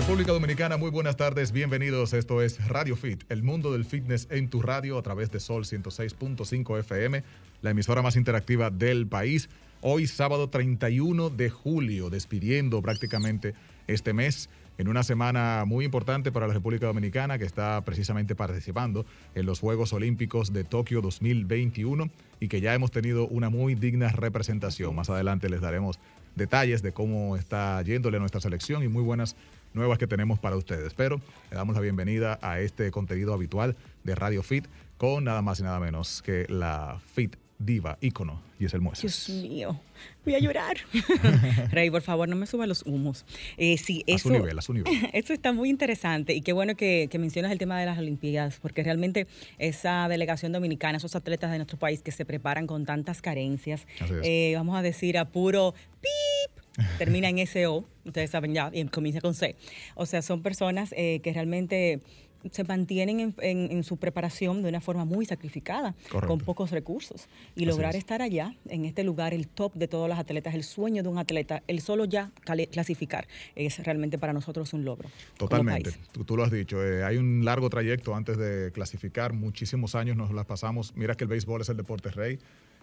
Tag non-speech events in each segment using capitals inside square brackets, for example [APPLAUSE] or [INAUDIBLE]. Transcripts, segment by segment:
República Dominicana, muy buenas tardes, bienvenidos. Esto es Radio Fit, el mundo del fitness en tu radio a través de Sol 106.5 FM, la emisora más interactiva del país. Hoy sábado 31 de julio, despidiendo prácticamente este mes en una semana muy importante para la República Dominicana que está precisamente participando en los Juegos Olímpicos de Tokio 2021 y que ya hemos tenido una muy digna representación. Más adelante les daremos detalles de cómo está yéndole a nuestra selección y muy buenas nuevas que tenemos para ustedes. Pero le damos la bienvenida a este contenido habitual de Radio Fit con nada más y nada menos que la Fit diva, ícono, y es el. Dios mío, voy a llorar. [LAUGHS] Rey, por favor, no me suba los humos. Eh, sí, a eso, su nivel, a su nivel. [LAUGHS] Eso está muy interesante y qué bueno que, que, mencionas el tema de las Olimpiadas, porque realmente esa delegación dominicana, esos atletas de nuestro país que se preparan con tantas carencias, eh, vamos a decir a puro pip, [LAUGHS] termina en SO, ustedes saben ya, y comienza con C. O sea, son personas eh, que realmente se mantienen en, en, en, su preparación de una forma muy sacrificada, Correcto. con pocos recursos. Y Así lograr es. estar allá, en este lugar, el top de todos los atletas, el sueño de un atleta, el solo ya clasificar, es realmente para nosotros un logro. Totalmente, tú, tú lo has dicho, eh, hay un largo trayecto antes de clasificar, muchísimos años nos las pasamos, mira que el béisbol es el deporte rey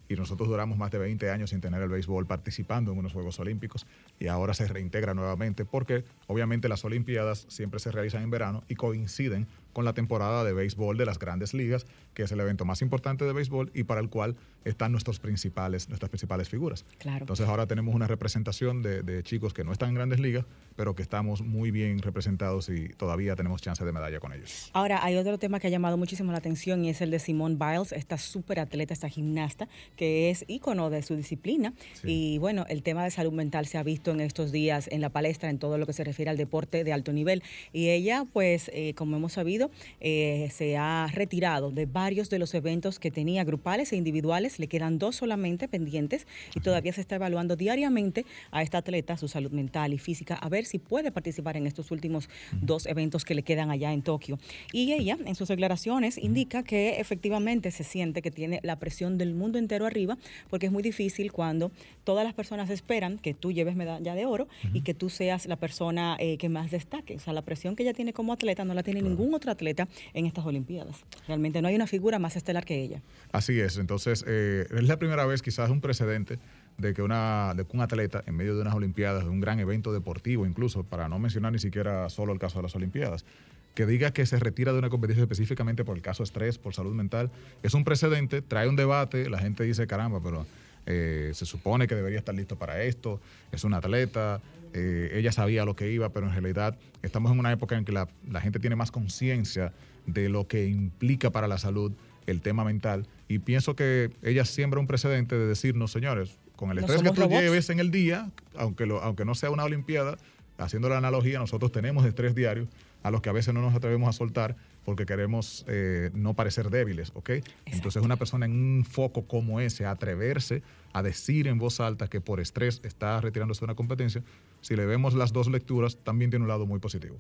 y nosotros duramos más de 20 años sin tener el béisbol participando en unos Juegos Olímpicos y ahora se reintegra nuevamente porque obviamente las Olimpiadas siempre se realizan en verano y coinciden con la temporada de béisbol de las grandes ligas, que es el evento más importante de béisbol y para el cual están nuestros principales, nuestras principales figuras. Claro. Entonces ahora tenemos una representación de, de chicos que no están en grandes ligas, pero que estamos muy bien representados y todavía tenemos chance de medalla con ellos. Ahora, hay otro tema que ha llamado muchísimo la atención y es el de Simone Biles, esta súper atleta, esta gimnasta, que es ícono de su disciplina. Sí. Y bueno, el tema de salud mental se ha visto en estos días en la palestra, en todo lo que se refiere al deporte de alto nivel. Y ella, pues, eh, como hemos sabido, eh, se ha retirado de varios de los eventos que tenía, grupales e individuales. Le quedan dos solamente pendientes y todavía se está evaluando diariamente a esta atleta, su salud mental y física, a ver si puede participar en estos últimos dos eventos que le quedan allá en Tokio. Y ella, en sus declaraciones, indica que efectivamente se siente que tiene la presión del mundo entero arriba, porque es muy difícil cuando todas las personas esperan que tú lleves medalla de oro y que tú seas la persona eh, que más destaque. O sea, la presión que ella tiene como atleta no la tiene Claro. ningún otro atleta en estas Olimpiadas. Realmente no hay una figura más estelar que ella. Así es, entonces eh, es la primera vez, quizás un precedente de que, una, de un atleta en medio de unas Olimpiadas, de un gran evento deportivo incluso, para no mencionar ni siquiera solo el caso de las Olimpiadas, que diga que se retira de una competición específicamente por el caso estrés, por salud mental, es un precedente, trae un debate, la gente dice, caramba, pero eh, se supone que debería estar listo para esto, es un atleta, eh, ella sabía lo que iba, pero en realidad estamos en una época en que la, la gente tiene más conciencia de lo que implica para la salud el tema mental y pienso que ella siembra un precedente de decirnos, señores, con el No estrés que tú robots. lleves en el día, aunque, lo, aunque no sea una olimpiada, haciendo la analogía, nosotros tenemos estrés diario a los que a veces no nos atrevemos a soltar porque queremos eh, no parecer débiles, ¿ok? Entonces una persona en un foco como ese, atreverse a decir en voz alta que por estrés está retirándose de una competencia, si le vemos las dos lecturas, también tiene un lado muy positivo.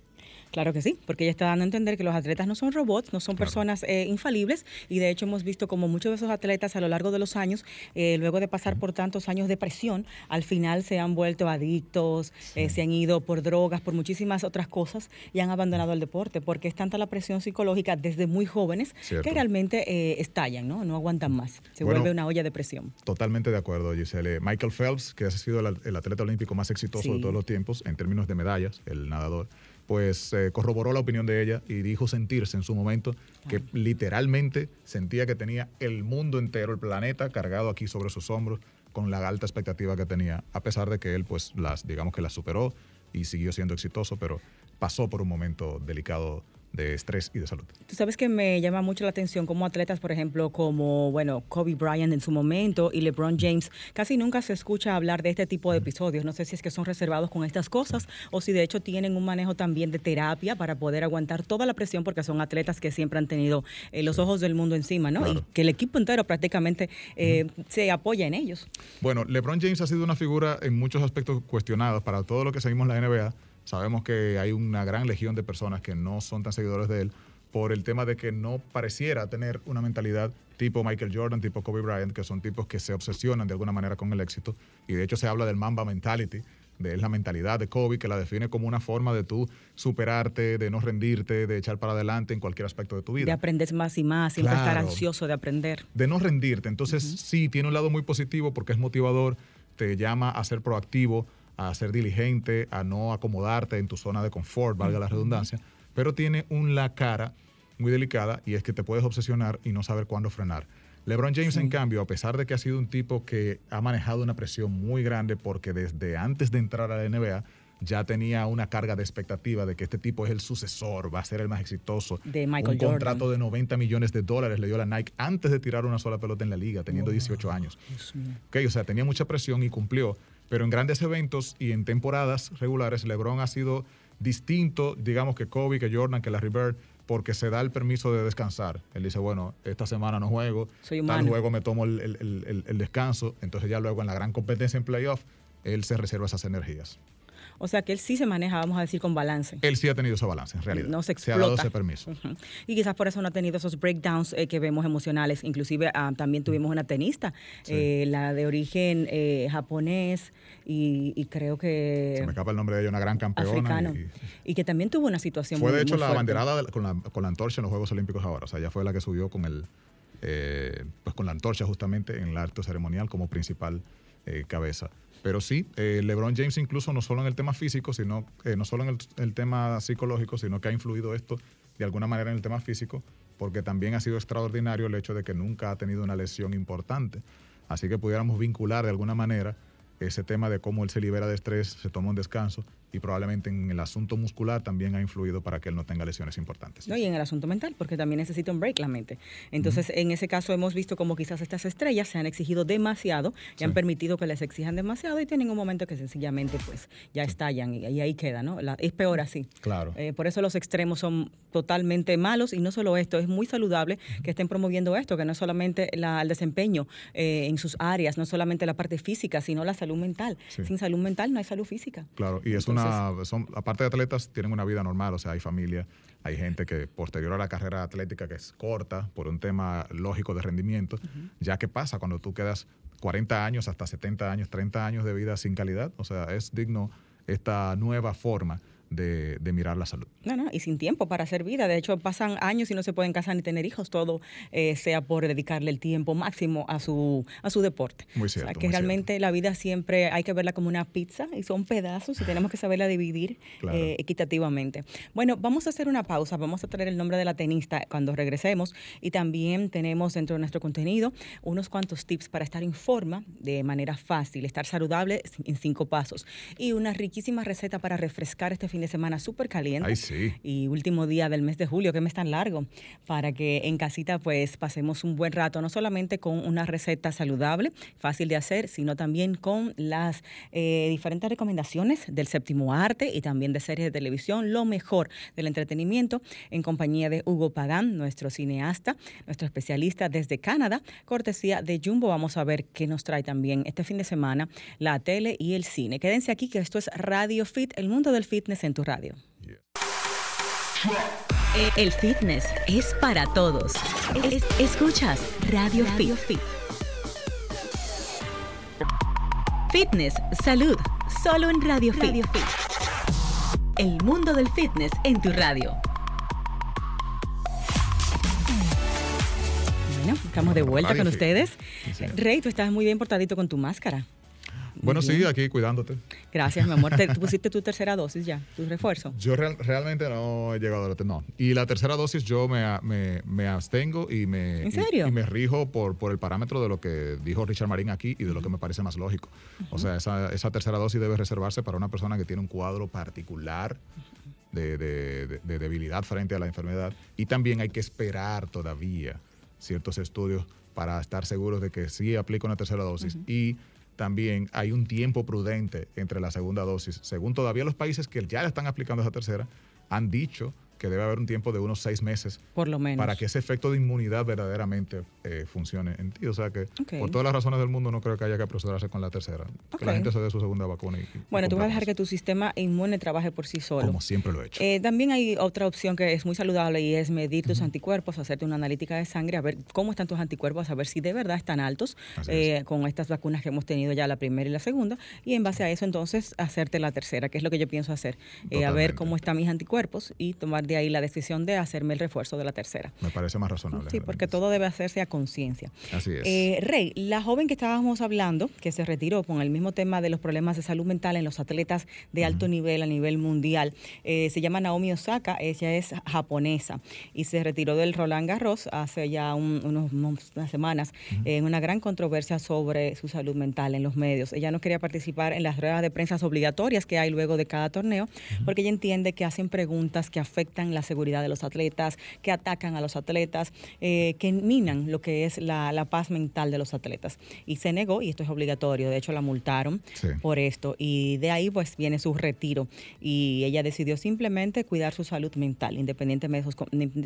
Claro que sí, porque ella está dando a entender que los atletas no son robots, no son Claro. personas eh, infalibles y de hecho hemos visto como muchos de esos atletas a lo largo de los años, eh, luego de pasar por tantos años de presión, al final se han vuelto adictos, eh, se han ido por drogas, por muchísimas otras cosas y han abandonado el deporte porque es tanta la presión psicológica desde muy jóvenes Cierto. que realmente eh, estallan, ¿no? No aguantan más, se Bueno, vuelve una olla de presión. Totalmente de acuerdo, Giselle. Michael Phelps, que ha sido el, el atleta olímpico más exitoso Sí. de todos los tiempos en términos de medallas, el nadador, pues eh, corroboró la opinión de ella y dijo sentirse en su momento que literalmente sentía que tenía el mundo entero, el planeta cargado aquí sobre sus hombros con la alta expectativa que tenía, a pesar de que él pues las, digamos que las superó y siguió siendo exitoso, pero pasó por un momento delicado de estrés y de salud. Tú sabes que me llama mucho la atención como atletas, por ejemplo, como, bueno, Kobe Bryant en su momento y LeBron James, casi nunca se escucha hablar de este tipo de episodios. No sé si es que son reservados con estas cosas o si de hecho tienen un manejo también de terapia para poder aguantar toda la presión porque son atletas que siempre han tenido eh, los ojos del mundo encima, ¿no? Claro. Y que el equipo entero prácticamente eh, se apoya en ellos. Bueno, LeBron James ha sido una figura en muchos aspectos cuestionados. Para todo lo que seguimos la NBA, sabemos que hay una gran legión de personas que no son tan seguidores de él por el tema de que no pareciera tener una mentalidad tipo Michael Jordan, tipo Kobe Bryant, que son tipos que se obsesionan de alguna manera con el éxito. Y de hecho se habla del Mamba Mentality, de la mentalidad de Kobe, que la define como una forma de tú superarte, de no rendirte, de echar para adelante en cualquier aspecto de tu vida. De aprender más y más, siempre estar ansioso de aprender. De no rendirte. Entonces, sí, tiene un lado muy positivo porque es motivador, te llama a ser proactivo, a ser diligente, a no acomodarte en tu zona de confort, valga la redundancia, pero tiene una cara muy delicada y es que te puedes obsesionar y no saber cuándo frenar. LeBron James, en cambio, a pesar de que ha sido un tipo que ha manejado una presión muy grande porque desde antes de entrar a la NBA ya tenía una carga de expectativa de que este tipo es el sucesor, va a ser el más exitoso. De Michael un contrato de 90 millones de dólares le dio la Nike antes de tirar una sola pelota en la liga, teniendo 18 años. Okay, o sea, tenía mucha presión y cumplió. Pero en grandes eventos y en temporadas regulares, LeBron ha sido distinto, digamos, que Kobe, que Jordan, que Larry Bird porque se da el permiso de descansar. Él dice, bueno, esta semana no juego, tal juego me tomo el, el descanso, entonces ya luego en la gran competencia en playoff, él se reserva esas energías. O sea que él sí se maneja, vamos a decir, con balance. Él sí ha tenido ese balance, en realidad. No se explota. Se ha dado ese permiso. Y quizás por eso no ha tenido esos breakdowns eh, que vemos emocionales. Inclusive ah, también tuvimos una tenista, eh, la de origen eh, japonés y, creo que... Se me escapa el nombre de ella, una gran campeona. Africano. Y, que también tuvo una situación Fue de hecho la banderada con la, con la antorcha en los Juegos Olímpicos ahora. O sea, ella fue la que subió con el... pues con la antorcha justamente en el acto ceremonial como principal cabeza. Pero sí, eh, LeBron James incluso no solo en el tema físico, sino no solo en el, tema psicológico, sino que ha influido esto de alguna manera en el tema físico, porque también ha sido extraordinario el hecho de que nunca ha tenido una lesión importante. Así que pudiéramos vincular de alguna manera ese tema de cómo él se libera de estrés, se toma un descanso y probablemente en el asunto muscular también ha influido para que él no tenga lesiones importantes. No, y en el asunto mental, porque también necesita un break la mente. Entonces, en ese caso hemos visto como quizás estas estrellas se han exigido demasiado y han permitido que les exijan demasiado y tienen un momento que sencillamente pues ya estallan y, ahí queda, ¿no? es peor así. Claro. Eh, por eso los extremos son totalmente malos y no solo esto, es muy saludable que estén promoviendo esto, que no es solamente el desempeño eh, en sus áreas, no solamente la parte física, sino la salud mental. Sin salud mental no hay salud física. Claro, y es son, aparte de atletas, tienen una vida normal, o sea, hay familia, hay gente que posterior a la carrera atlética que es corta por un tema lógico de rendimiento, ya que pasa cuando tú quedas 40 años hasta 70 años, 30 años de vida sin calidad, o sea, es digno esta nueva forma de, mirar la salud. No, no, y sin tiempo para hacer vida. De hecho, pasan años y no se pueden casar ni tener hijos, todo eh, sea por dedicarle el tiempo máximo a su, a su deporte. Muy cierto. O sea, que realmente la vida siempre hay que verla como una pizza y son pedazos y tenemos que saberla dividir eh, equitativamente. Bueno, vamos a hacer una pausa, vamos a traer el nombre de la tenista cuando regresemos y también tenemos dentro de nuestro contenido unos cuantos tips para estar en forma de manera fácil, estar saludable en cinco pasos y una riquísima receta para refrescar este fin de semana súper caliente. Y último día del mes de julio, que mes tan largo, para que en casita pues pasemos un buen rato, no solamente con una receta saludable, fácil de hacer, sino también con las eh, diferentes recomendaciones del séptimo arte y también de series de televisión, lo mejor del entretenimiento, en compañía de Hugo Pagán, nuestro cineasta, nuestro especialista desde Canadá, cortesía de Jumbo. Vamos a ver qué nos trae también este fin de semana la tele y el cine. Quédense aquí que esto es Radio Fit, el mundo del fitness en tu radio. El fitness es para todos. escuchas Radio, Fit. Fitness, salud, solo en Radio, Fit. El mundo del fitness en tu radio. Bueno, estamos de vuelta con ustedes. Rey, tú estás muy bien portadito con tu máscara. Bueno, sí, aquí cuidándote. Gracias, mi amor. [LAUGHS] ¿Te pusiste tu tercera dosis ya, tu refuerzo? Yo realmente no he llegado a la No. Y la tercera dosis yo me, me, abstengo y me, ¿En Y, me rijo por, por el parámetro de lo que dijo Richard Marín aquí y de lo que me parece más lógico. O sea, esa, esa tercera dosis debe reservarse para una persona que tiene un cuadro particular de, de, debilidad frente a la enfermedad. Y también hay que esperar todavía ciertos estudios para estar seguros de que sí aplica una tercera dosis. Y también hay un tiempo prudente entre la segunda dosis. Según todavía los países que ya están aplicando esa tercera, han dicho que debe haber un tiempo de unos seis meses. Por lo menos. Para que ese efecto de inmunidad verdaderamente eh, funcione en ti. O sea que, por todas las razones del mundo, no creo que haya que apresurarse con la tercera. Que la gente se dé su segunda vacuna. bueno, tú vas a dejar que tu sistema inmune trabaje por sí solo. Como siempre lo he hecho. Eh, también hay otra opción que es muy saludable y es medir tus anticuerpos, hacerte una analítica de sangre, a ver cómo están tus anticuerpos, a ver si de verdad están altos eh, con estas vacunas que hemos tenido ya la primera y la segunda. Y en base a eso, entonces, hacerte la tercera, que es lo que yo pienso hacer. a ver cómo están mis anticuerpos y tomar de ahí la decisión de hacerme el refuerzo de la tercera. Me parece más razonable. Sí, porque todo debe hacerse a conciencia. Así es. Eh, Rey, la joven que estábamos hablando, que se retiró con el mismo tema de los problemas de salud mental en los atletas de alto nivel a nivel mundial, eh, se llama Naomi Osaka, ella es japonesa y se retiró del Roland Garros hace ya unos, unas semanas en una gran controversia sobre su salud mental en los medios. Ella no quería participar en las ruedas de prensa obligatorias que hay luego de cada torneo, porque ella entiende que hacen preguntas que afectan la seguridad de los atletas, que atacan a los atletas, eh, que minan lo que es la, paz mental de los atletas. Y se negó, y esto es obligatorio, de hecho la multaron por esto, y de ahí pues viene su retiro. Y ella decidió simplemente cuidar su salud mental, independientemente de esos,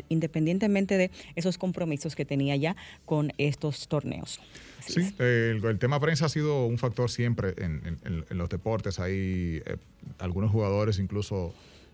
independientemente de esos compromisos que tenía ya con estos torneos. sí, el, tema prensa ha sido un factor siempre en, los deportes. Hay eh, algunos jugadores incluso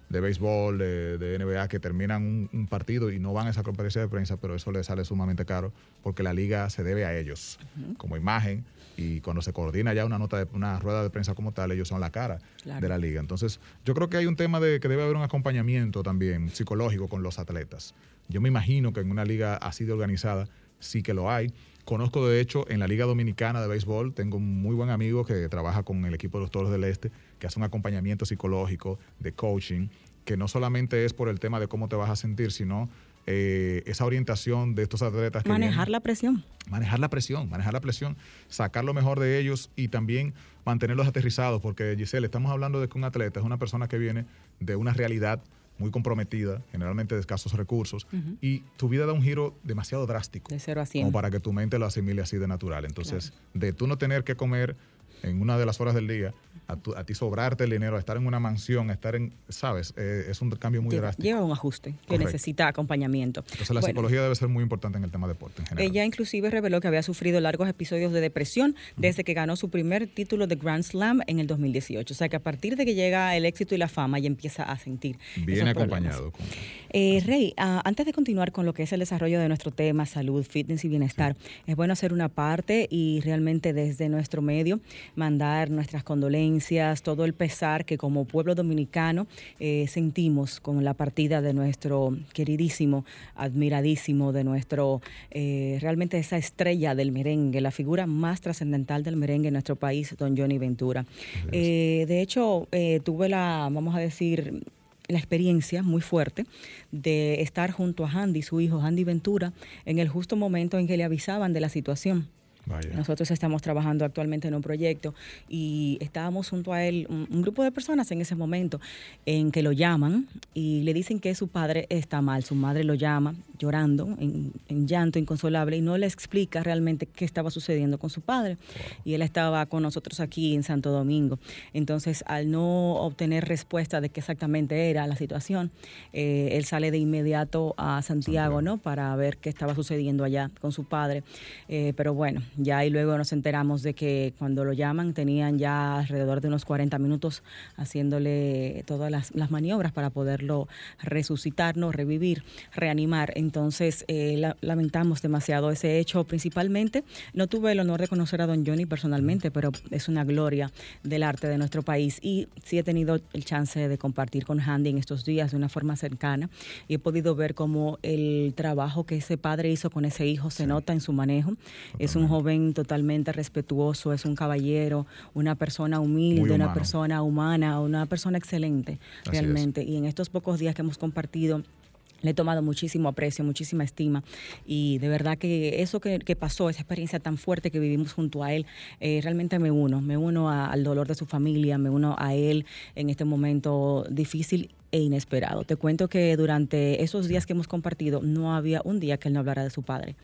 de béisbol, de, NBA, que terminan un, partido y no van a esa conferencia de prensa, pero eso les sale sumamente caro porque la liga se debe a ellos como imagen y cuando se coordina ya una nota de una rueda de prensa como tal, ellos son la cara de la liga. Entonces, yo creo que hay un tema de que debe haber un acompañamiento también psicológico con los atletas. Yo me imagino que en una liga así de organizada sí que lo hay. Conozco, de hecho, en la Liga Dominicana de Béisbol, tengo un muy buen amigo que trabaja con el equipo de los Toros del Este, que hace un acompañamiento psicológico, de coaching, que no solamente es por el tema de cómo te vas a sentir, sino eh, esa orientación de estos atletas. Que manejar la presión. Manejar la presión, manejar la presión, sacar lo mejor de ellos y también mantenerlos aterrizados, porque Giselle, estamos hablando de que un atleta es una persona que viene de una realidad muy comprometida, generalmente de escasos recursos, y tu vida da un giro demasiado drástico. De cero a cien. Como para que tu mente lo asimile así de natural. Entonces, de tú no tener que comer en una de las horas del día, a, ti sobrarte el dinero, a estar en una mansión, a estar en, sabes, eh, es un cambio muy drástico. Lleva un ajuste que necesita acompañamiento. Entonces la psicología debe ser muy importante en el tema de deporte en general. Ella inclusive reveló que había sufrido largos episodios de depresión desde que ganó su primer título de Grand Slam en el 2018. O sea que a partir de que llega el éxito y la fama, ella empieza a sentir. Bien acompañado. Eh, Rey, ah, antes de continuar con lo que es el desarrollo de nuestro tema, salud, fitness y bienestar, es bueno hacer una parte y realmente desde nuestro medio mandar nuestras condolencias, todo el pesar que como pueblo dominicano eh, sentimos con la partida de nuestro queridísimo, admiradísimo, de nuestro, eh, realmente esa estrella del merengue, la figura más trascendental del merengue en nuestro país, don Johnny Ventura. Eh, de hecho, tuve la, vamos a decir, la experiencia muy fuerte de estar junto a Andy, su hijo Andy Ventura, en el justo momento en que le avisaban de la situación. Nosotros estamos trabajando actualmente en un proyecto y estábamos junto a él, un, grupo de personas en ese momento, en que lo llaman y le dicen que su padre está mal. Su madre lo llama llorando, en, llanto inconsolable, y no le explica realmente qué estaba sucediendo con su padre. Y él estaba con nosotros aquí en Santo Domingo. Entonces, al no obtener respuesta de qué exactamente era la situación, eh, él sale de inmediato a Santiago, ¿no? Para ver qué estaba sucediendo allá con su padre. Eh, pero bueno, ya y luego nos enteramos de que cuando lo llaman tenían ya alrededor de unos 40 minutos haciéndole todas las, maniobras para poderlo resucitar, no revivir, reanimar. Entonces eh, lamentamos demasiado ese hecho. Principalmente no tuve el honor de conocer a don Johnny personalmente, pero es una gloria del arte de nuestro país y sí he tenido el chance de compartir con Handy en estos días de una forma cercana y he podido ver cómo el trabajo que ese padre hizo con ese hijo se nota en su manejo. Es un joven totalmente respetuoso, es un caballero, una persona humilde, una persona humana, una persona excelente, realmente. Y en estos pocos días que hemos compartido, le he tomado muchísimo aprecio, muchísima estima. Y de verdad que eso que, pasó, esa experiencia tan fuerte que vivimos junto a él, eh, realmente me uno, me uno al dolor de su familia, me uno a él en este momento difícil e inesperado. Te cuento que durante esos días que hemos compartido no había un día que él no hablara de su padre.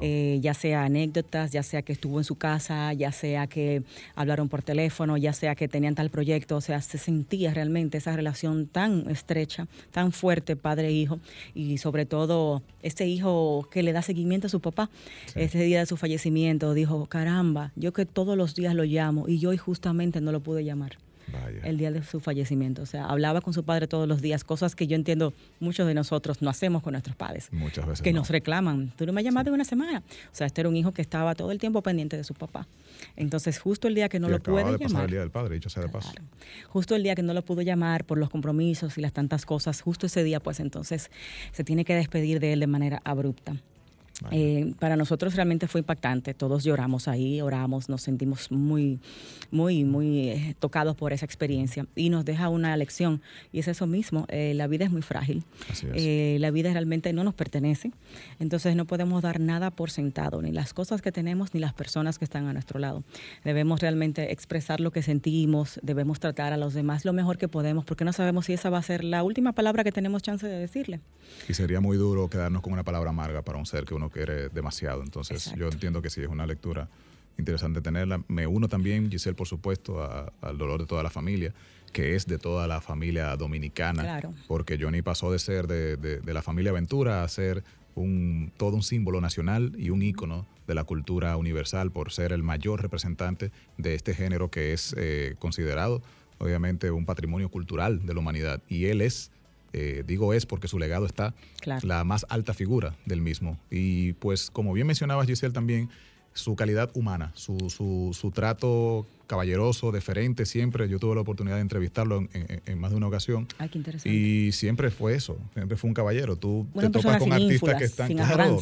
Eh, ya sea anécdotas, ya sea que estuvo en su casa, ya sea que hablaron por teléfono, ya sea que tenían tal proyecto, o sea, se sentía realmente esa relación tan estrecha, tan fuerte padre-hijo y sobre todo este hijo que le da seguimiento a su papá. Ese día de su fallecimiento dijo, caramba, yo que todos los días lo llamo y yo hoy justamente no lo pude llamar el día de su fallecimiento. O sea, hablaba con su padre todos los días, cosas que yo entiendo muchos de nosotros no hacemos con nuestros padres. Muchas veces. Que nos reclaman. Tú no me llamaste una semana. O sea, este era un hijo que estaba todo el tiempo pendiente de su papá. Entonces, justo el día que no lo puede de llamar. el día del padre, dicho sea de paso. Justo el día que no lo pudo llamar por los compromisos y las tantas cosas, justo ese día, pues entonces se tiene que despedir de él de manera abrupta. Eh, para nosotros realmente fue impactante. Todos lloramos ahí, oramos, nos sentimos muy, muy, muy eh, tocados por esa experiencia y nos deja una lección. Y es eso mismo, eh, la vida es muy frágil. la vida realmente no nos pertenece. Entonces no podemos dar nada por sentado, ni las cosas que tenemos, ni las personas que están a nuestro lado. Debemos realmente expresar lo que sentimos, debemos tratar a los demás lo mejor que podemos, porque no sabemos si esa va a ser la última palabra que tenemos chance de decirle. Y sería muy duro quedarnos con una palabra amarga para un ser que uno quiere demasiado. Entonces, yo entiendo que sí, es una lectura interesante tenerla. Me uno también, Giselle, por supuesto, al dolor de toda la familia, que es de toda la familia dominicana, porque Johnny pasó de ser de, la familia Ventura a ser un, todo un símbolo nacional y un ícono de la cultura universal por ser el mayor representante de este género que es eh, considerado, obviamente, un patrimonio cultural de la humanidad. Y él es eh, digo es porque su legado está la más alta figura del mismo. Y pues como bien mencionaba Giselle también, su calidad humana, su, su, trato caballeroso, deferente, siempre. Yo tuve la oportunidad de entrevistarlo en, más de una ocasión. Ay, qué interesante. Y siempre fue eso, siempre fue un caballero. Tú te topas con artistas que están, claro,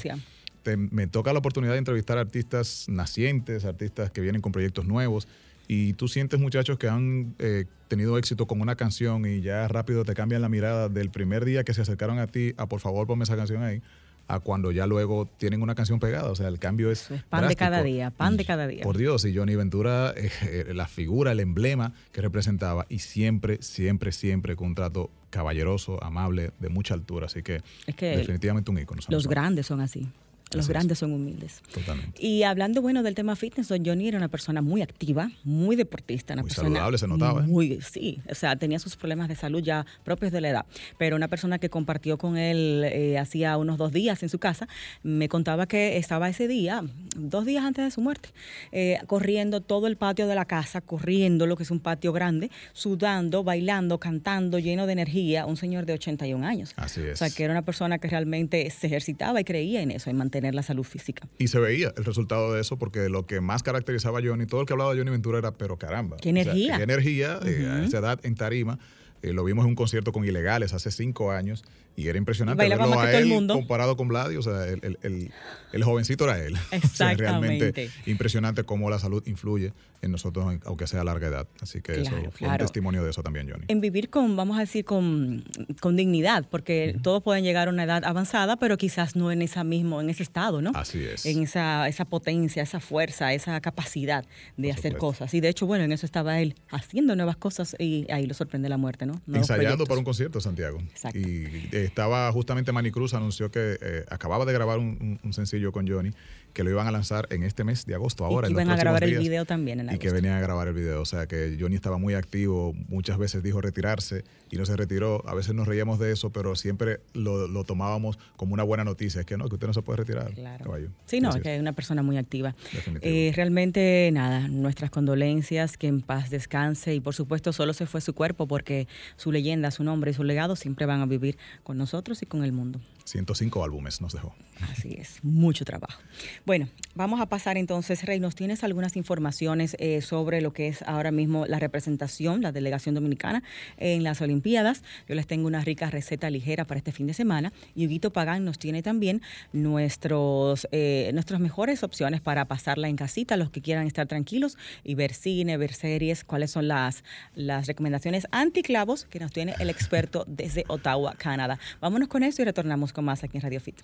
me toca la oportunidad de entrevistar artistas nacientes, artistas que vienen con proyectos nuevos y tú sientes muchachos que han eh, tenido éxito con una canción y ya rápido te cambian la mirada del primer día que se acercaron a ti a por favor ponme esa canción ahí a cuando ya luego tienen una canción pegada. O sea, el cambio es. pan de cada día, pan de cada día. Por Dios, y Johnny Ventura, eh, eh, la figura, el emblema que representaba, y siempre, siempre, siempre con un trato caballeroso, amable, de mucha altura. Así que, es que definitivamente un ícono. Los grandes son así. Los grandes son humildes. Totalmente. Y hablando, bueno, del tema fitness, don Johnny era una persona muy activa, muy deportista. Una muy persona saludable, se notaba. ¿eh? Muy, sí, o sea, tenía sus problemas de salud ya propios de la edad. Pero una persona que compartió con él eh, hacía unos dos días en su casa, me contaba que estaba ese día, dos días antes de su muerte, eh, corriendo todo el patio de la casa, corriendo lo que es un patio grande, sudando, bailando, cantando, lleno de energía, un señor de 81 años. Así es. O sea, que era una persona que realmente se ejercitaba y creía en eso, en mantener la salud física. Y se veía el resultado de eso porque lo que más caracterizaba a Johnny, todo el que hablaba de Johnny Ventura era, pero caramba. Qué energía. qué energía eh, a esa edad en tarima. Eh, lo vimos en un concierto con Ilegales hace cinco años y era impresionante verlo a él comparado con Vladi, o sea, el, el, el, jovencito era él. [LAUGHS] Exactamente. realmente impresionante cómo la salud influye en nosotros, aunque sea a larga edad. Así que eso fue un testimonio de eso también, Johnny. En vivir con, vamos a decir, con, con dignidad, porque todos pueden llegar a una edad avanzada, pero quizás no en esa mismo, en ese estado, ¿no? Así es. En esa, esa potencia, esa fuerza, esa capacidad de hacer cosas. Y de hecho, bueno, en eso estaba él haciendo nuevas cosas y ahí lo sorprende la muerte, ¿no? Ensayando para un concierto, Santiago. Exacto. Y estaba justamente Manny Cruz anunció que eh, acababa de grabar un, sencillo con Johnny que lo iban a lanzar en este mes de agosto ahora. Y que iban a grabar el video también en Y que venían a grabar el video. O sea que Johnny estaba muy activo, muchas veces dijo retirarse y no se retiró. A veces nos reíamos de eso, pero siempre lo, tomábamos como una buena noticia. Es que no, que usted no se puede retirar. Claro. Sí, no, es que es una persona muy activa. Eh, realmente, nada, nuestras condolencias, que en paz descanse y por supuesto solo se fue su cuerpo porque su leyenda, su nombre y su legado siempre van a vivir con nosotros y con el mundo. 105 álbumes nos dejó. Así es, mucho trabajo. Bueno, vamos a pasar entonces, Rey, ¿nos tienes algunas informaciones eh, sobre lo que es ahora mismo la representación, la delegación dominicana en las Olimpiadas? Yo les tengo una rica receta ligera para este fin de semana y Huguito Pagán nos tiene también nuestros, eh, nuestras mejores opciones para pasarla en casita, los que quieran estar tranquilos y ver cine, ver series, cuáles son las, las recomendaciones anticlavos que nos tiene el experto desde Ottawa, Canadá. Vámonos con eso y retornamos con más aquí en Radio Fit.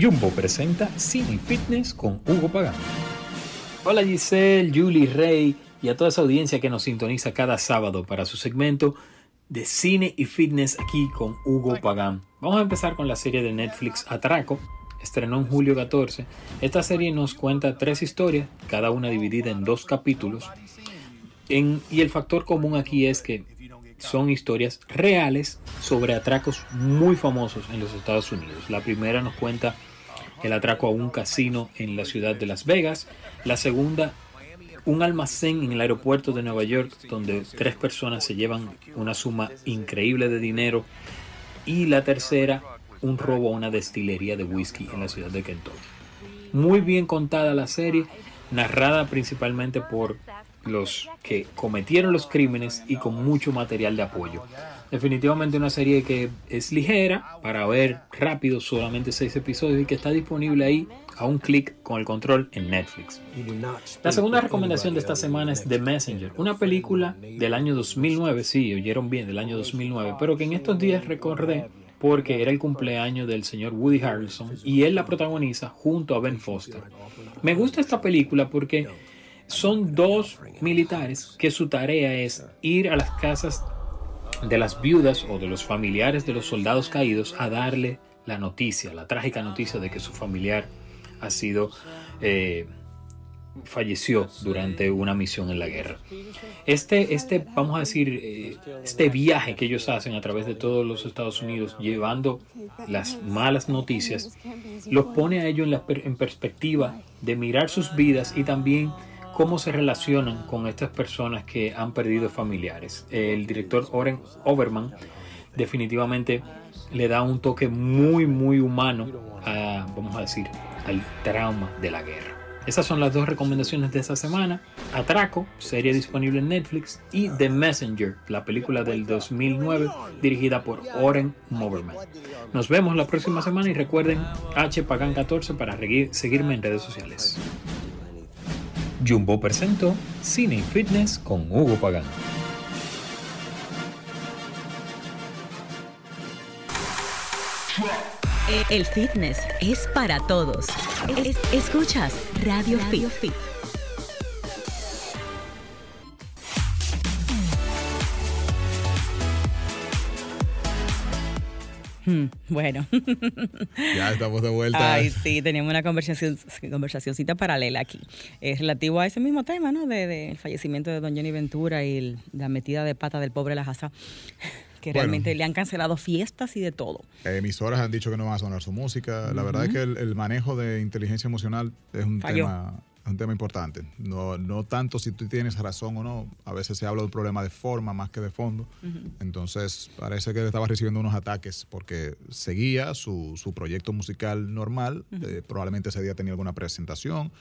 Jumbo presenta Cine Fitness con Hugo Pagán. Hola Giselle, Julie Rey y a toda esa audiencia que nos sintoniza cada sábado para su segmento de cine y fitness aquí con Hugo Pagán. Vamos a empezar con la serie de Netflix Atraco. Estrenó en julio 14. Esta serie nos cuenta tres historias, cada una dividida en dos capítulos. y el factor común aquí es que son historias reales sobre atracos muy famosos en los Estados Unidos. La primera nos cuenta el atraco a un casino en la ciudad de Las Vegas. La segunda, un almacén en el aeropuerto de Nueva York donde tres personas se llevan una suma increíble de dinero. Y la tercera, un robo a una destilería de whisky en la ciudad de Kentucky. Muy bien contada la serie, narrada principalmente por los que cometieron los crímenes y con mucho material de apoyo. Definitivamente una serie que es ligera para ver rápido, solamente seis episodios y que está disponible ahí a un clic con el control en Netflix. La segunda recomendación de esta semana es The Messenger, una película del año 2009, sí, oyeron bien, del año 2009, pero que en estos días recordé porque era el cumpleaños del señor Woody Harrelson y él la protagoniza junto a Ben Foster. Me gusta esta película porque son dos militares que su tarea es ir a las casas de las viudas o de los familiares de los soldados caídos a darle la noticia, la trágica noticia de que su familiar ha sido eh, falleció durante una misión en la guerra. Este, este vamos a decir, eh, este viaje que ellos hacen a través de todos los Estados Unidos, llevando las malas noticias, los pone a ellos en, en perspectiva de mirar sus vidas y también cómo se relacionan con estas personas que han perdido familiares. El director Oren Overman definitivamente le da un toque muy, muy humano a, vamos a decir, al trauma de la guerra. Esas son las dos recomendaciones de esta semana. Atraco, serie disponible en Netflix, y The Messenger, la película del 2009 dirigida por Oren Overman. Nos vemos la próxima semana y recuerden HPagan14 para seguirme en redes sociales. Jumbo presentó Cine y Fitness con Hugo Pagano. El fitness es para todos. escuchas Radio, Radio Fit. Hmm, bueno. [LAUGHS] ya estamos de vuelta. Ay, sí, teníamos una conversación, conversacióncita paralela aquí. Es relativo a ese mismo tema, ¿no? Del de, fallecimiento de don Johnny Ventura y la metida de pata del pobre Lajasa que realmente le han cancelado fiestas y de todo. Emisoras han dicho que no van a sonar su música. La verdad es que el, manejo de inteligencia emocional es un tema un tema importante. No, no tanto si tú tienes razón o no. A veces se habla de un problema de forma más que de fondo. Entonces, parece que estaba recibiendo unos ataques porque seguía su, su proyecto musical normal. Eh, probablemente ese día tenía alguna presentación.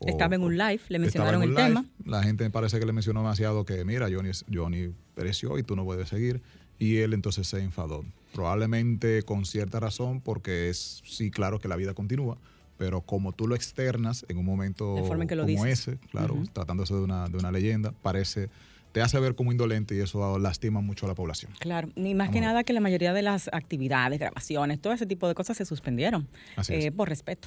estaba en un live, le mencionaron el tema. La gente me parece que le mencionó demasiado que, mira, Johnny, Johnny pereció y tú no puedes seguir. Y él entonces se enfadó. Probablemente con cierta razón, porque es, sí, claro que la vida continúa pero como tú lo externas en un momento como ese, claro, tratándose de una, de una leyenda, parece te hace ver como indolente y eso lastima mucho a la población. Claro, ni más que nada que la mayoría de las actividades, grabaciones, todo ese tipo de cosas se suspendieron eh, por respeto.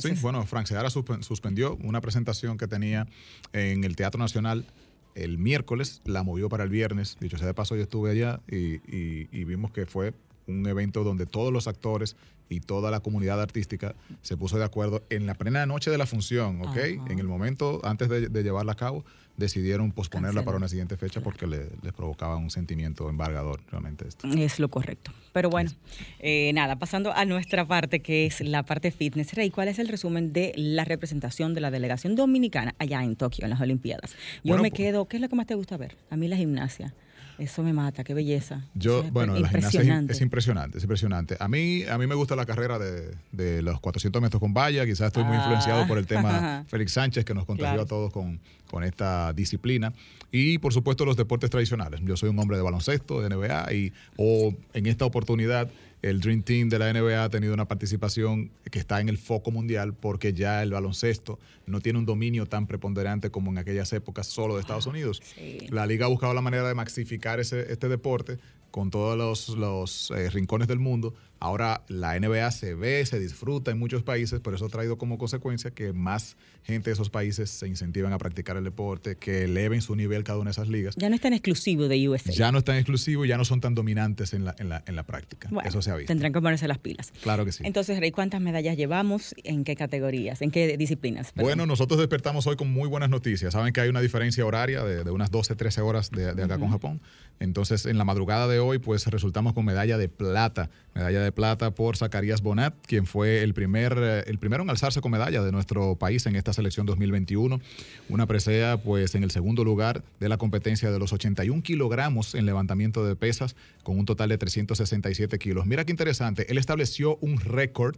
sí, bueno, Frank Seara suspendió una presentación que tenía en el Teatro Nacional el miércoles, la movió para el viernes. Dicho sea de paso, yo estuve allá y, y vimos que fue un evento donde todos los actores y toda la comunidad artística se puso de acuerdo en la plena noche de la función, ¿ok? En el momento, antes de, llevarla a cabo, decidieron posponerla para una siguiente fecha porque les provocaba un sentimiento embargador realmente esto. Es lo correcto. Pero bueno, eh, nada, pasando a nuestra parte que es la parte fitness. Rey, ¿cuál es el resumen de la representación de la delegación dominicana allá en Tokio, en las Olimpiadas? Yo me pues quedo, ¿qué es lo que más te gusta ver? A mí la gimnasia. Eso me mata, qué belleza. Yo, bueno, la gimnasia es, impresionante, es impresionante. A mí, a mí me gusta la carrera de, los 400 metros con valla, quizás estoy muy influenciado por el tema [LAUGHS] Félix Sánchez, que nos contagió a todos con, con esta disciplina. Y por supuesto los deportes tradicionales. Yo soy un hombre de baloncesto, de NBA, y o en esta oportunidad el Dream Team de la NBA ha tenido una participación que está en el foco mundial porque ya el baloncesto no tiene un dominio tan preponderante como en aquellas épocas solo de Estados Unidos. La liga ha buscado la manera de maxificar ese, este deporte con todos los, eh, rincones del mundo Ahora la NBA se ve, se disfruta en muchos países, pero eso ha traído como consecuencia que más gente de esos países se incentivan a practicar el deporte, que eleven su nivel cada una de esas ligas. Ya no es tan exclusivo de USA. Ya no es tan exclusivo y ya no son tan dominantes en la, en la, en la práctica. eso se ha visto. Tendrán que ponerse las pilas. Claro que sí. Entonces, Rey, ¿cuántas medallas llevamos? ¿En qué categorías? ¿En qué disciplinas? Bueno, nosotros despertamos hoy con muy buenas noticias. Saben que hay una diferencia horaria de, unas 12, 13 horas de, acá con Japón. Entonces, en la madrugada de hoy, pues resultamos con medalla de plata. Medalla de plata por Zacarías Bonat, quien fue el, primer, eh, el primero en alzarse con medalla de nuestro país en esta selección 2021. Una presea, pues, en el segundo lugar de la competencia de los 81 kilogramos en levantamiento de pesas, con un total de 367 kilos. Mira qué interesante. Él estableció un récord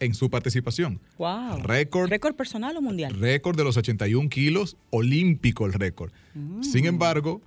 en su participación. Wow. Récord. ¿Récord personal o mundial? Récord de los 81 kilos, olímpico el récord. Mm. Sin embargo,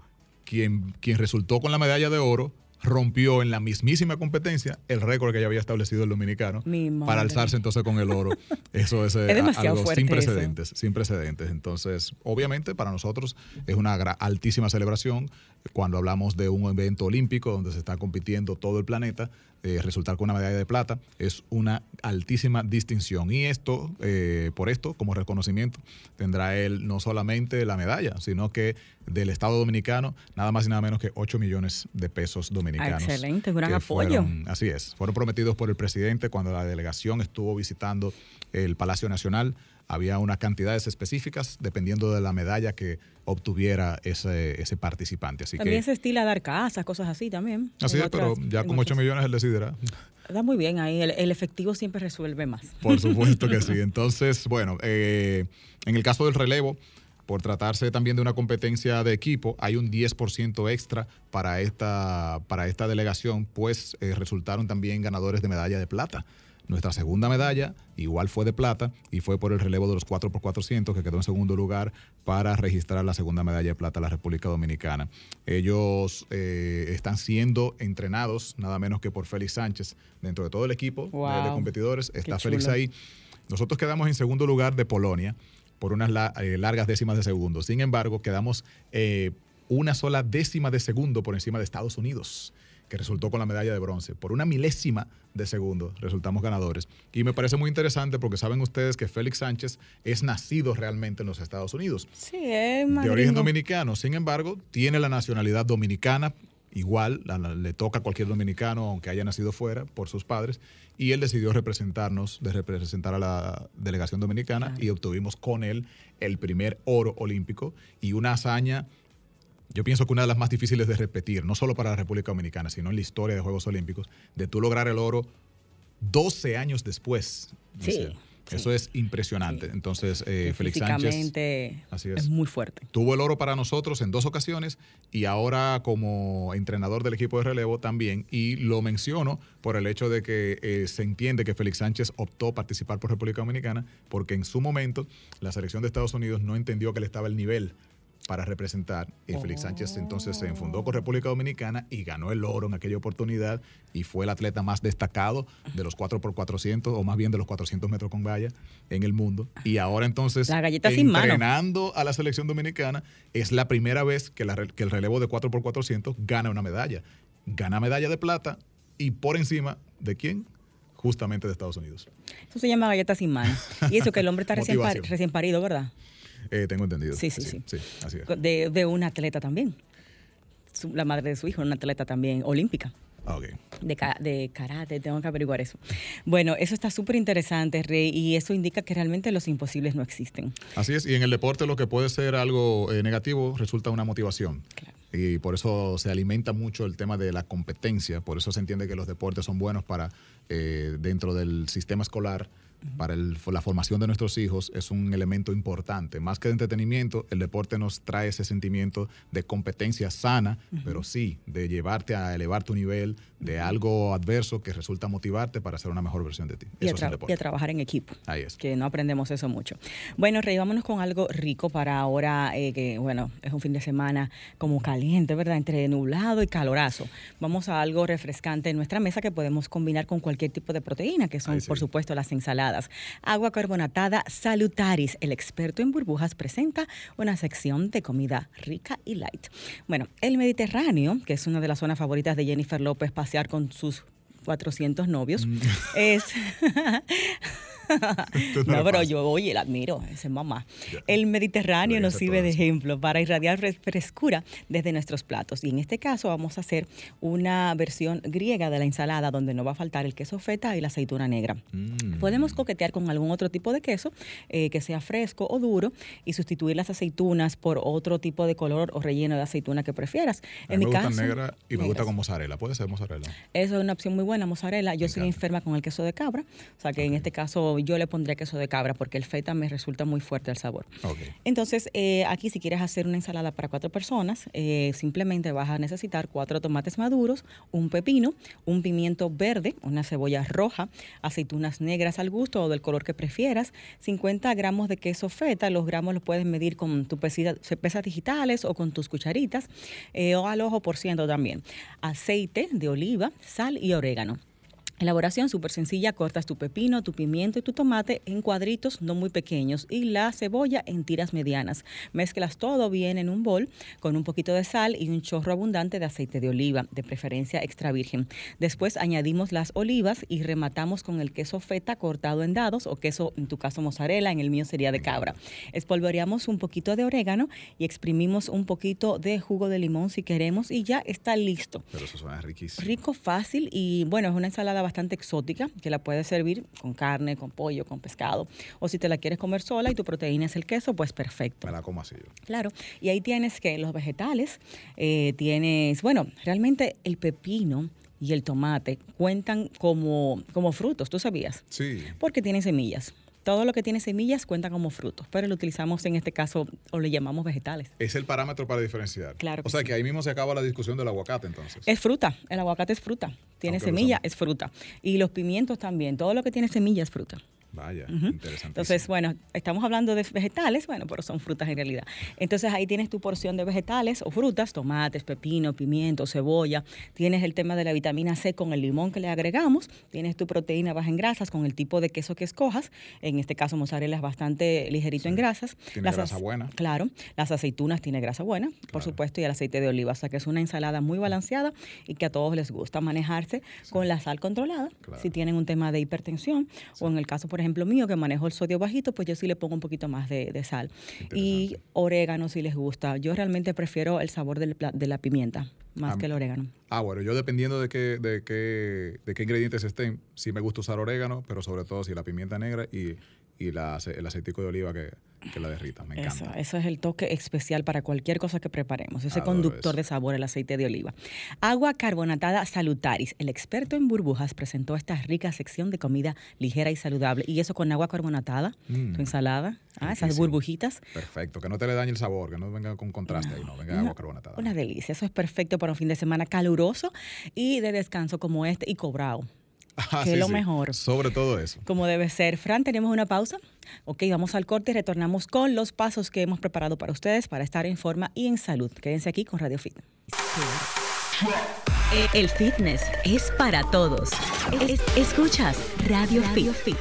quien, quien resultó con la medalla de oro rompió en la mismísima competencia el récord que ya había establecido el dominicano para alzarse entonces con el oro. [LAUGHS] Eso es, eh, algo sin precedentes, sin precedentes. Entonces, obviamente para nosotros es una altísima celebración cuando hablamos de un evento olímpico donde se está compitiendo todo el planeta eh, resultar con una medalla de plata es una altísima distinción. Y esto, eh, por esto, como reconocimiento, tendrá él no solamente la medalla, sino que del Estado Dominicano, nada más y nada menos que 8 millones de pesos dominicanos. Excelente, gran apoyo. así es, fueron prometidos por el presidente cuando la delegación estuvo visitando el Palacio Nacional había unas cantidades específicas dependiendo de la medalla que obtuviera ese, ese participante. Así también se estila dar casas, cosas así también. Así es, pero ya con 8 millones él decidirá. Está muy bien ahí, el, efectivo siempre resuelve más. Por supuesto que sí. [LAUGHS] Entonces, bueno, eh, en el caso del relevo, por tratarse también de una competencia de equipo, hay un 10% extra para esta, para esta delegación, pues eh, resultaron también ganadores de medalla de plata. Nuestra segunda medalla igual fue de plata y fue por el relevo de los 4x400 que quedó en segundo lugar para registrar la segunda medalla de plata a la República Dominicana. Ellos eh, están siendo entrenados nada menos que por Félix Sánchez dentro de todo el equipo de, competidores. Está Félix ahí. Nosotros quedamos en segundo lugar de Polonia por unas eh, largas décimas de segundo. Sin embargo, quedamos eh, una sola décima de segundo por encima de Estados Unidos que resultó con la medalla de bronce. Por una milésima de segundo resultamos ganadores. Y me parece muy interesante porque saben ustedes que Félix Sánchez es nacido realmente en los Estados Unidos. Sí, es De origen dominicano. Sin embargo, tiene la nacionalidad dominicana. Igual le toca a cualquier dominicano, aunque haya nacido fuera, por sus padres. Y él decidió representarnos, de representar a la delegación dominicana y obtuvimos con él el primer oro olímpico y una hazaña yo pienso que una de las más difíciles de repetir, no solo para la República Dominicana, sino en la historia de Juegos Olímpicos, de tú lograr el oro 12 años después. Sí. Eso es impresionante. Entonces, eh, Félix Sánchez así es, muy fuerte. Tuvo el oro para nosotros en dos ocasiones y ahora como entrenador del equipo de relevo también. Y lo menciono por el hecho de que eh, se entiende que Félix Sánchez optó participar por República Dominicana porque en su momento la selección de Estados Unidos no entendió que le estaba el nivel para representar. Y Félix Sánchez entonces se enfundó con República Dominicana y ganó el oro en aquella oportunidad y fue el atleta más destacado de los 4x400 o más bien de los 400 metros con valla en el mundo. Y ahora entonces, la entrenando a la selección dominicana, es la primera vez que, que el relevo de 4x400 gana una medalla. Gana medalla de plata y por encima de quién? Justamente de Estados Unidos. Eso se llama galleta sin mano. Y eso que el hombre está recién, recién parido, ¿verdad? Eh, tengo entendido. Sí, sí, sí. así es. De, de un atleta también. la madre de su hijo, una atleta también olímpica. Ah, okay. de, de, karate, tengo que averiguar eso. Bueno, eso está súper interesante, Rey, y eso indica que realmente los imposibles no existen. Así es, y en el deporte lo que puede ser algo eh, negativo resulta una motivación. Claro. Y por eso se alimenta mucho el tema de la competencia, por eso se entiende que los deportes son buenos para, eh, dentro del sistema escolar, para la formación de nuestros hijos es un elemento importante. Más que de entretenimiento, el deporte nos trae ese sentimiento de competencia sana, pero sí, de llevarte a elevar tu nivel de algo adverso que resulta motivarte para hacer una mejor versión de ti. Y, a, trabajar en equipo. Ahí es. Que no aprendemos eso mucho. Bueno, Rey, vámonos con algo rico para ahora, eh, que bueno, es un fin de semana como caliente, ¿verdad? Entre nublado y calorazo. Vamos a algo refrescante en nuestra mesa que podemos combinar con cualquier tipo de proteína, que son, por supuesto, las ensaladas Agua carbonatada Salutaris, el experto en burbujas, presenta una sección de comida rica y light. Bueno, el Mediterráneo, que es una de las zonas favoritas de Jennifer López, pasear con sus 400 novios. Mm. Es [LAUGHS] [LAUGHS] no, pero yo, oye, la admiro, esa es mamá. El Mediterráneo nos sirve de ejemplo para irradiar frescura desde nuestros platos. Y en este caso vamos a hacer una versión griega de la ensalada donde no va a faltar el queso feta y la aceituna negra. Mm. Podemos coquetear con algún otro tipo de queso eh, que sea fresco o duro y sustituir las aceitunas por otro tipo de color o relleno de aceituna que prefieras. en mi caso, negra y me gusta con mozzarella. ¿Puede ser mozzarella? Eso es una opción muy buena, mozzarella. Yo soy enferma con el queso de cabra, o sea que en este caso yo le pondría queso de cabra porque el feta me resulta muy fuerte el sabor. Entonces, eh, aquí si quieres hacer una ensalada para cuatro personas, eh, simplemente vas a necesitar cuatro tomates maduros, un pepino, un pimiento verde, una cebolla roja, aceitunas negras al gusto o del color que prefieras, 50 gramos de queso feta, los gramos los puedes medir con tus pesas digitales o con tus cucharitas eh, o al ojo por ciento también. Aceite de oliva, sal y orégano. Elaboración súper sencilla, cortas tu pepino, tu pimiento y tu tomate en cuadritos no muy pequeños y la cebolla en tiras medianas. Mezclas todo bien en un bol con un poquito de sal y un chorro abundante de aceite de oliva, de preferencia extra virgen. Después añadimos las olivas y rematamos con el queso feta cortado en dados o queso, en tu caso mozzarella, en el mío sería de cabra. Espolvoreamos un poquito de orégano y exprimimos un poquito de jugo de limón si queremos y ya está listo. Pero eso suena riquísimo. Rico, fácil y bueno, es una ensalada bastante exótica que la puedes servir con carne, con pollo, con pescado. O si te la quieres comer sola y tu proteína es el queso, pues perfecto. Me la como así. Claro. Y ahí tienes que los vegetales, eh, tienes, bueno, realmente el pepino y el tomate cuentan como, como frutos, ¿tú sabías? Sí. Porque tienen semillas todo lo que tiene semillas cuenta como frutos, pero lo utilizamos en este caso o le llamamos vegetales. Es el parámetro para diferenciar. Claro. o sea que ahí mismo se acaba la discusión del aguacate entonces. Es fruta, el aguacate es fruta, tiene semilla, es fruta. Y los pimientos también, todo lo que tiene semilla es fruta. Vaya, interesante. Entonces, bueno, estamos hablando de vegetales, bueno, pero son frutas en realidad. Entonces ahí tienes tu porción de vegetales o frutas, tomates, pepino, pimiento, cebolla. Tienes el tema de la vitamina C con el limón que le agregamos. Tienes tu proteína baja en grasas con el tipo de queso que escojas. En este caso, mozzarella es bastante ligerito en grasas. Tiene grasa buena. Claro. Las aceitunas tiene grasa buena, por supuesto, y el aceite de oliva. O sea que es una ensalada muy balanceada y que a todos les gusta manejarse con la sal controlada. Si tienen un tema de hipertensión o en el caso, por ejemplo, ejemplo mío, que manejo el sodio bajito, pues yo sí le pongo un poquito más de, sal. Y orégano si les gusta. Yo realmente prefiero el sabor de la pimienta más ah, que el orégano. Ah, bueno, yo dependiendo de qué, de qué, de qué ingredientes estén, sí me gusta usar orégano, pero sobre todo si la pimienta negra y, y la, el aceitico de oliva que, que la derrita. Me encanta. Eso, es el toque especial para cualquier cosa que preparemos, ese conductor de sabor, el aceite de oliva. Agua carbonatada Salutaris. El experto en burbujas presentó esta rica sección de comida ligera y saludable. Y eso con agua carbonatada, mm. tu ensalada, ah, esas burbujitas. Perfecto, que no te le dañe el sabor, que no venga con contraste ahí, no, venga agua carbonatada. Una delicia, eso es perfecto para un fin de semana caluroso y de descanso como este y cobrado. [LAUGHS] Ah, que es lo mejor. Sobre todo eso. Como debe ser. Fran, tenemos una pausa. Ok, vamos al corte y retornamos con los pasos que hemos preparado para ustedes para estar en forma y en salud. Quédense aquí con Radio Fit. El fitness es para todos. escuchas Radio, Fit.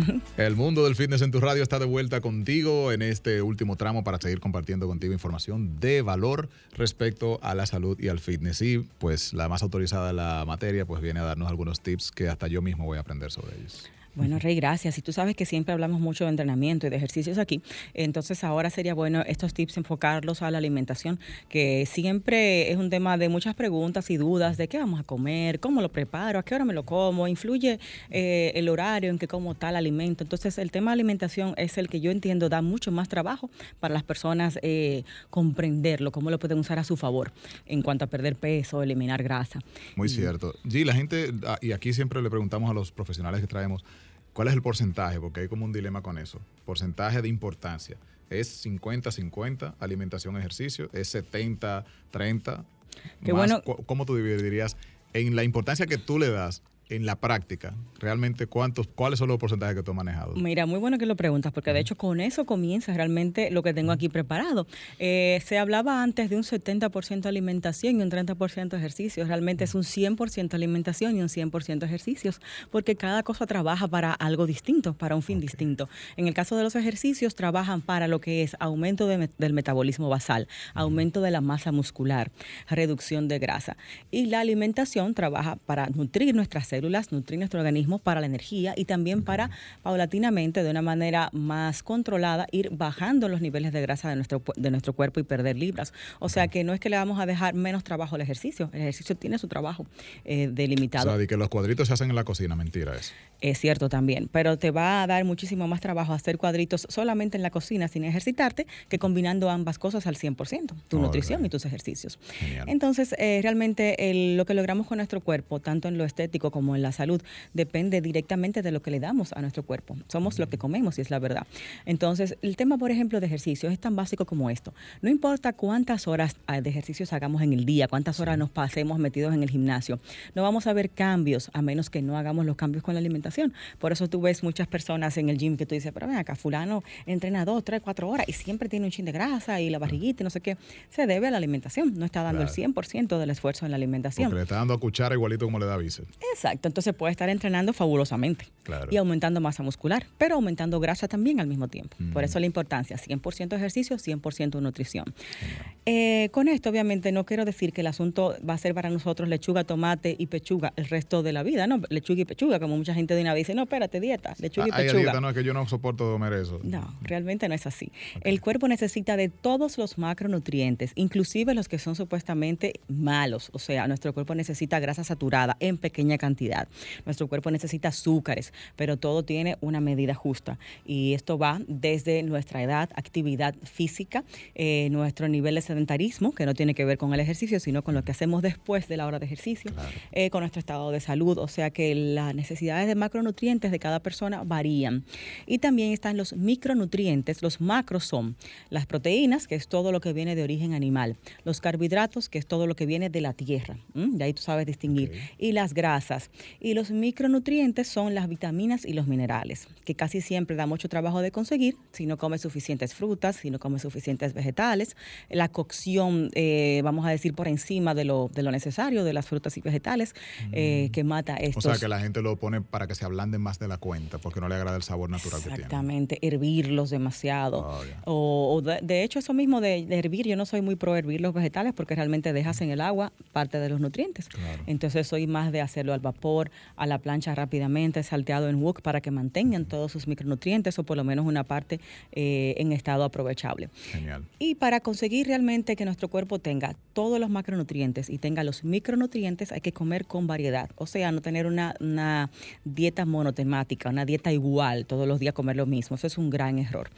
[LAUGHS] El mundo del fitness en tu radio está de vuelta contigo en este último tramo para seguir compartiendo contigo información de valor respecto a la salud y al fitness. Y pues la más autorizada de la materia pues viene a darnos algunos tips que hasta yo mismo voy a aprender sobre ellos. Bueno, Rey, gracias. Y tú sabes que siempre hablamos mucho de entrenamiento y de ejercicios aquí. Entonces ahora sería bueno estos tips enfocarlos a la alimentación, que siempre es un tema de muchas preguntas y dudas de qué vamos a comer, cómo lo preparo, a qué hora me lo como, influye eh, el horario en que como tal alimento. Entonces el tema de alimentación es el que yo entiendo da mucho más trabajo para las personas eh, comprenderlo, cómo lo pueden usar a su favor en cuanto a perder peso, eliminar grasa. Muy cierto. Sí, la gente, ah, y aquí siempre le preguntamos a los profesionales que traemos, ¿Cuál es el porcentaje? Porque hay como un dilema con eso. Porcentaje de importancia. ¿Es 50-50 alimentación, ejercicio? ¿Es 70-30? Qué bueno. ¿Cómo tú dividirías en la importancia que tú le das en la práctica, realmente cuántos, cuáles son los porcentajes que tú has manejado. Mira, muy bueno que lo preguntas, porque de hecho con eso comienza realmente lo que tengo aquí preparado. Eh, se hablaba antes de un 70% alimentación y un 30% ejercicios. Realmente es un 100% alimentación y un 100% ejercicios, porque cada cosa trabaja para algo distinto, para un fin distinto. En el caso de los ejercicios, trabajan para lo que es aumento del metabolismo basal, aumento de la masa muscular, reducción de grasa. Y la alimentación trabaja para nutrir nuestras células, nutrir nuestro organismo para la energía y también para paulatinamente, de una manera más controlada, ir bajando los niveles de grasa de nuestro, de nuestro cuerpo y perder libras. O sea que no es que le vamos a dejar menos trabajo al ejercicio, el ejercicio tiene su trabajo eh, delimitado. O sea, que los cuadritos se hacen en la cocina, mentira eso. Es cierto también, pero te va a dar muchísimo más trabajo hacer cuadritos solamente en la cocina sin ejercitarte que combinando ambas cosas al 100%, tu nutrición y tus ejercicios. Entonces, eh, realmente lo que logramos con nuestro cuerpo, tanto en lo estético como en la salud, depende directamente de lo que le damos a nuestro cuerpo. Somos lo que comemos y es la verdad. Entonces, el tema, por ejemplo, de ejercicio es tan básico como esto. No importa cuántas horas ah, de ejercicios hagamos en el día, cuántas horas nos pasemos metidos en el gimnasio, no vamos a ver cambios a menos que no hagamos los cambios con la alimentación por eso tú ves muchas personas en el gym que tú dices, pero ven acá, fulano entrena dos, tres, cuatro horas y siempre tiene un chin de grasa y la barriguita y no sé qué. Se debe a la alimentación. No está dando el 100% del esfuerzo en la alimentación. Porque le está dando a cuchara igualito como le da bíceps. Exacto. Entonces puede estar entrenando fabulosamente. Y aumentando masa muscular, pero aumentando grasa también al mismo tiempo. Por eso la importancia, 100% ejercicio, 100% nutrición. Eh, con esto, obviamente, no quiero decir que el asunto va a ser para nosotros lechuga, tomate y pechuga el resto de la vida, ¿no? Lechuga y pechuga, como mucha gente una vez dice, no, espérate, dieta, lechuga y pechuga. dieta, no, es que yo no soporto comer eso. No, realmente no es así. El cuerpo necesita de todos los macronutrientes, inclusive los que son supuestamente malos. O sea, nuestro cuerpo necesita grasa saturada en pequeña cantidad. Nuestro cuerpo necesita azúcares, pero todo tiene una medida justa. Y esto va desde nuestra edad, actividad física, eh, nuestro nivel de sedentarismo, que no tiene que ver con el ejercicio, sino con lo que hacemos después de la hora de ejercicio, eh, con nuestro estado de salud. O sea que las necesidades de macronutrientes nutrientes de cada persona varían. Y también están los micronutrientes, los macros son las proteínas, que es todo lo que viene de origen animal, los carbohidratos, que es todo lo que viene de la tierra, de ahí tú sabes distinguir, y las grasas. Y los micronutrientes son las vitaminas y los minerales, que casi siempre da mucho trabajo de conseguir si no comes suficientes frutas, si no comes suficientes vegetales, la cocción, eh, vamos a decir, por encima de lo, de lo necesario de las frutas y vegetales, eh, mm. que mata estos. O sea, que la gente lo pone para que se ablanden más de la cuenta porque no le agrada el sabor natural que tiene. Exactamente, hervirlos demasiado. Oh, o, de, hecho, eso mismo de, hervir, yo no soy muy pro hervir los vegetales porque realmente dejas en el agua parte de los nutrientes. Entonces soy más de hacerlo al vapor, a la plancha rápidamente, salteado en wok para que mantengan todos sus micronutrientes o por lo menos una parte eh, en estado aprovechable. Genial. Y para conseguir realmente que nuestro cuerpo tenga todos los macronutrientes y tenga los micronutrientes, hay que comer con variedad. O sea, no tener una, una dieta monotemática, una dieta igual, todos los días comer lo mismo. Eso es un gran error.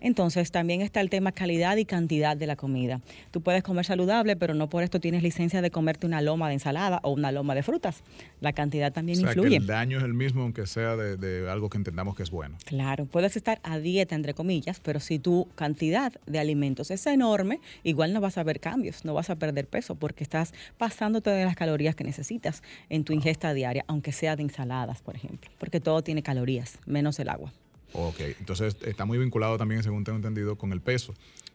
Entonces, también está el tema calidad y cantidad de la comida. Tú puedes comer saludable, pero no por esto tienes licencia de comerte una loma de ensalada o una loma de frutas. La cantidad también o sea, influye. Que el daño es el mismo, aunque sea de, algo que entendamos que es bueno. Claro, puedes estar a dieta, entre comillas, pero si tu cantidad de alimentos es enorme, igual no vas a ver cambios, no vas a perder peso porque estás pasándote de las calorías que necesitas en tu ingesta diaria, aunque sea de ensaladas, por ejemplo porque todo tiene calorías, menos el agua. Ok, entonces está muy vinculado también, según tengo entendido, con el peso.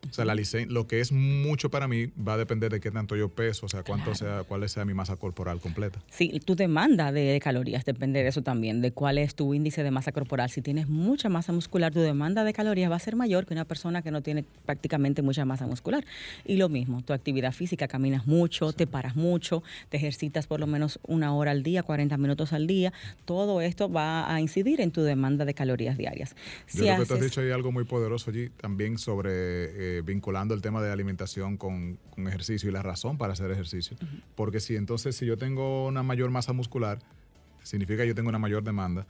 O sea, la lo que es mucho para mí va a depender de qué tanto yo peso, o sea, cuánto sea, cuál sea mi masa corporal completa. Sí, tu demanda de calorías depende de eso también, de cuál es tu índice de masa corporal. Si tienes mucha masa muscular, tu demanda de calorías va a ser mayor que una persona que no tiene prácticamente mucha masa muscular. Y lo mismo, tu actividad física, caminas mucho, te paras mucho, te ejercitas por lo menos una hora al día, 40 minutos al día, todo esto va a incidir en tu demanda de calorías diarias. Yo creo que tú has dicho ahí algo muy poderoso allí también sobre... Eh, vinculando el tema de alimentación con, ejercicio y la razón para hacer ejercicio. Porque si entonces, si yo tengo una mayor masa muscular, significa que yo tengo una mayor demanda.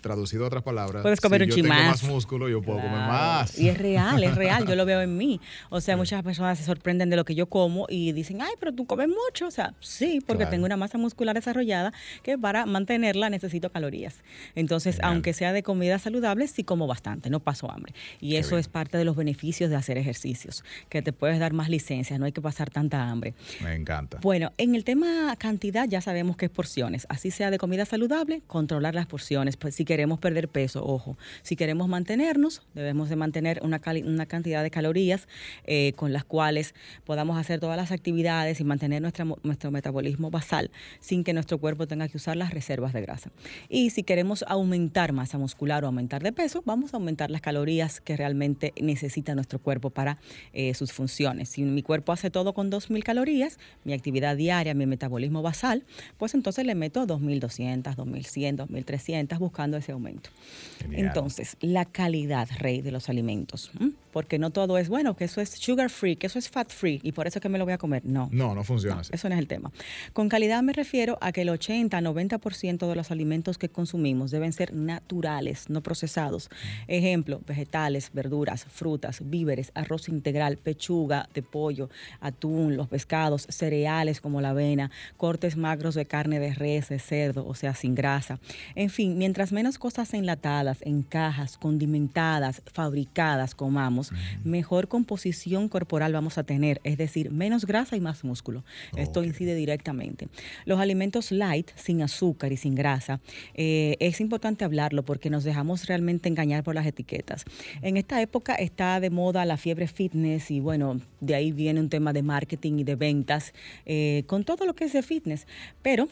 Traducido a otras palabras, Puedes comer si yo tengo más músculo, yo puedo comer más. Y es real, es real, yo lo veo en mí. O sea, muchas personas se sorprenden de lo que yo como y dicen, ay, pero tú comes mucho. O sea, sí, porque tengo una masa muscular desarrollada que para mantenerla necesito calorías. Entonces, aunque sea de comida saludable, sí como bastante, no paso hambre. Y eso es parte de los beneficios de hacer ejercicios, que te puedes dar más licencias, no hay que pasar tanta hambre. Me encanta. Bueno, en el tema cantidad ya sabemos que es porciones, así sea de comida saludable controlar las porciones. Pues si queremos perder peso, ojo, si queremos mantenernos, debemos de mantener una, cantidad de calorías eh, con las cuales podamos hacer todas las actividades y mantener nuestro metabolismo basal sin que nuestro cuerpo tenga que usar las reservas de grasa. Y si queremos aumentar masa muscular o aumentar de peso, vamos a aumentar las calorías que realmente necesita nuestro cuerpo para eh, sus funciones. Si mi cuerpo hace todo con 2.000 calorías, mi actividad diaria, mi metabolismo basal, pues entonces le meto 2.200, 2.100, 2.300 buscando ese aumento. Entonces, la calidad, rey, de los alimentos. Porque no todo es, bueno, que eso es sugar free, que eso es fat free y por eso que me lo voy a comer. No. No, no funciona así. Eso no es el tema. Con calidad me refiero a que el 80, 90% de los alimentos que consumimos deben ser naturales, no procesados. Ejemplo, vegetales, verduras, frutas, víveres, arroz integral, pechuga de pollo, atún, los pescados, cereales como la avena, cortes magros de carne de res, de cerdo, o sea, sin grasa. En fin, mientras menos cosas enlatadas, en cajas, condimentadas, fabricadas comamos, mejor composición corporal vamos a tener, es decir, menos grasa y más músculo. Esto incide directamente. Los alimentos light, sin azúcar y sin grasa, eh, es importante hablarlo porque nos dejamos realmente engañar por las etiquetas. En esta época está de moda la fiebre fitness y bueno, de ahí viene un tema de marketing y de ventas eh, con todo lo que es de fitness, pero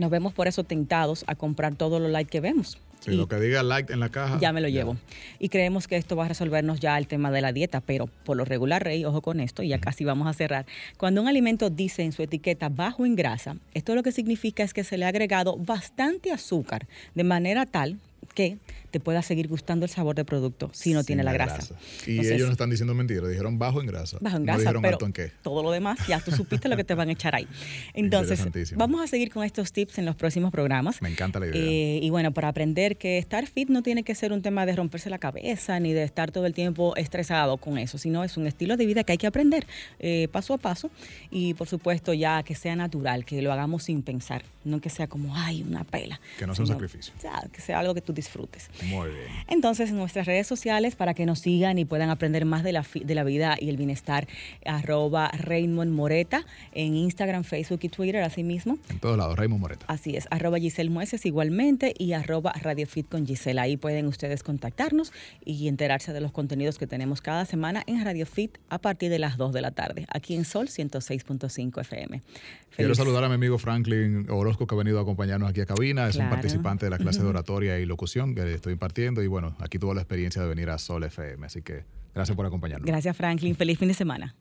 nos vemos por eso tentados a comprar todo lo light que vemos. Sí, lo que diga light en la caja. Ya me lo llevo. Y creemos que esto va a resolvernos ya el tema de la dieta, pero por lo regular, Rey, ojo con esto, y ya casi vamos a cerrar. Cuando un alimento dice en su etiqueta bajo en grasa, esto lo que significa es que se le ha agregado bastante azúcar, de manera tal que te pueda seguir gustando el sabor del producto si no tiene la grasa. Y ellos no están diciendo mentiras, dijeron bajo en grasa. Bajo en grasa, pero en qué. todo lo demás ya tú supiste lo que te van a echar ahí. [LAUGHS] Entonces, vamos a seguir con estos tips en los próximos programas. Me encanta la idea. Eh, y bueno, para aprender que estar fit no tiene que ser un tema de romperse la cabeza ni de estar todo el tiempo estresado con eso, sino es un estilo de vida que hay que aprender eh, paso a paso y por supuesto ya que sea natural, que lo hagamos sin pensar, no que sea como, ay, una pela. Que no sea un sacrificio. que sea algo que tú disfrutes. Muy bien. Entonces, en nuestras redes sociales, para que nos sigan y puedan aprender más de la, de la vida y el bienestar, arroba Raymond Moreta en Instagram, Facebook y Twitter, así mismo. En todos lados, Raymond Moreta. Así es, arroba Giselle Mueces igualmente y arroba Radio Fit con Giselle. Ahí pueden ustedes contactarnos y enterarse de los contenidos que tenemos cada semana en Radio Fit a partir de las 2 de la tarde, aquí en Sol 106.5 FM. Quiero saludar a mi amigo Franklin Orozco que ha venido a acompañarnos aquí a cabina. Es un participante de la clase de oratoria y locución que impartiendo y bueno, aquí tuvo la experiencia de venir a Sol FM. Así que gracias por acompañarnos. Gracias Franklin. Feliz fin de semana.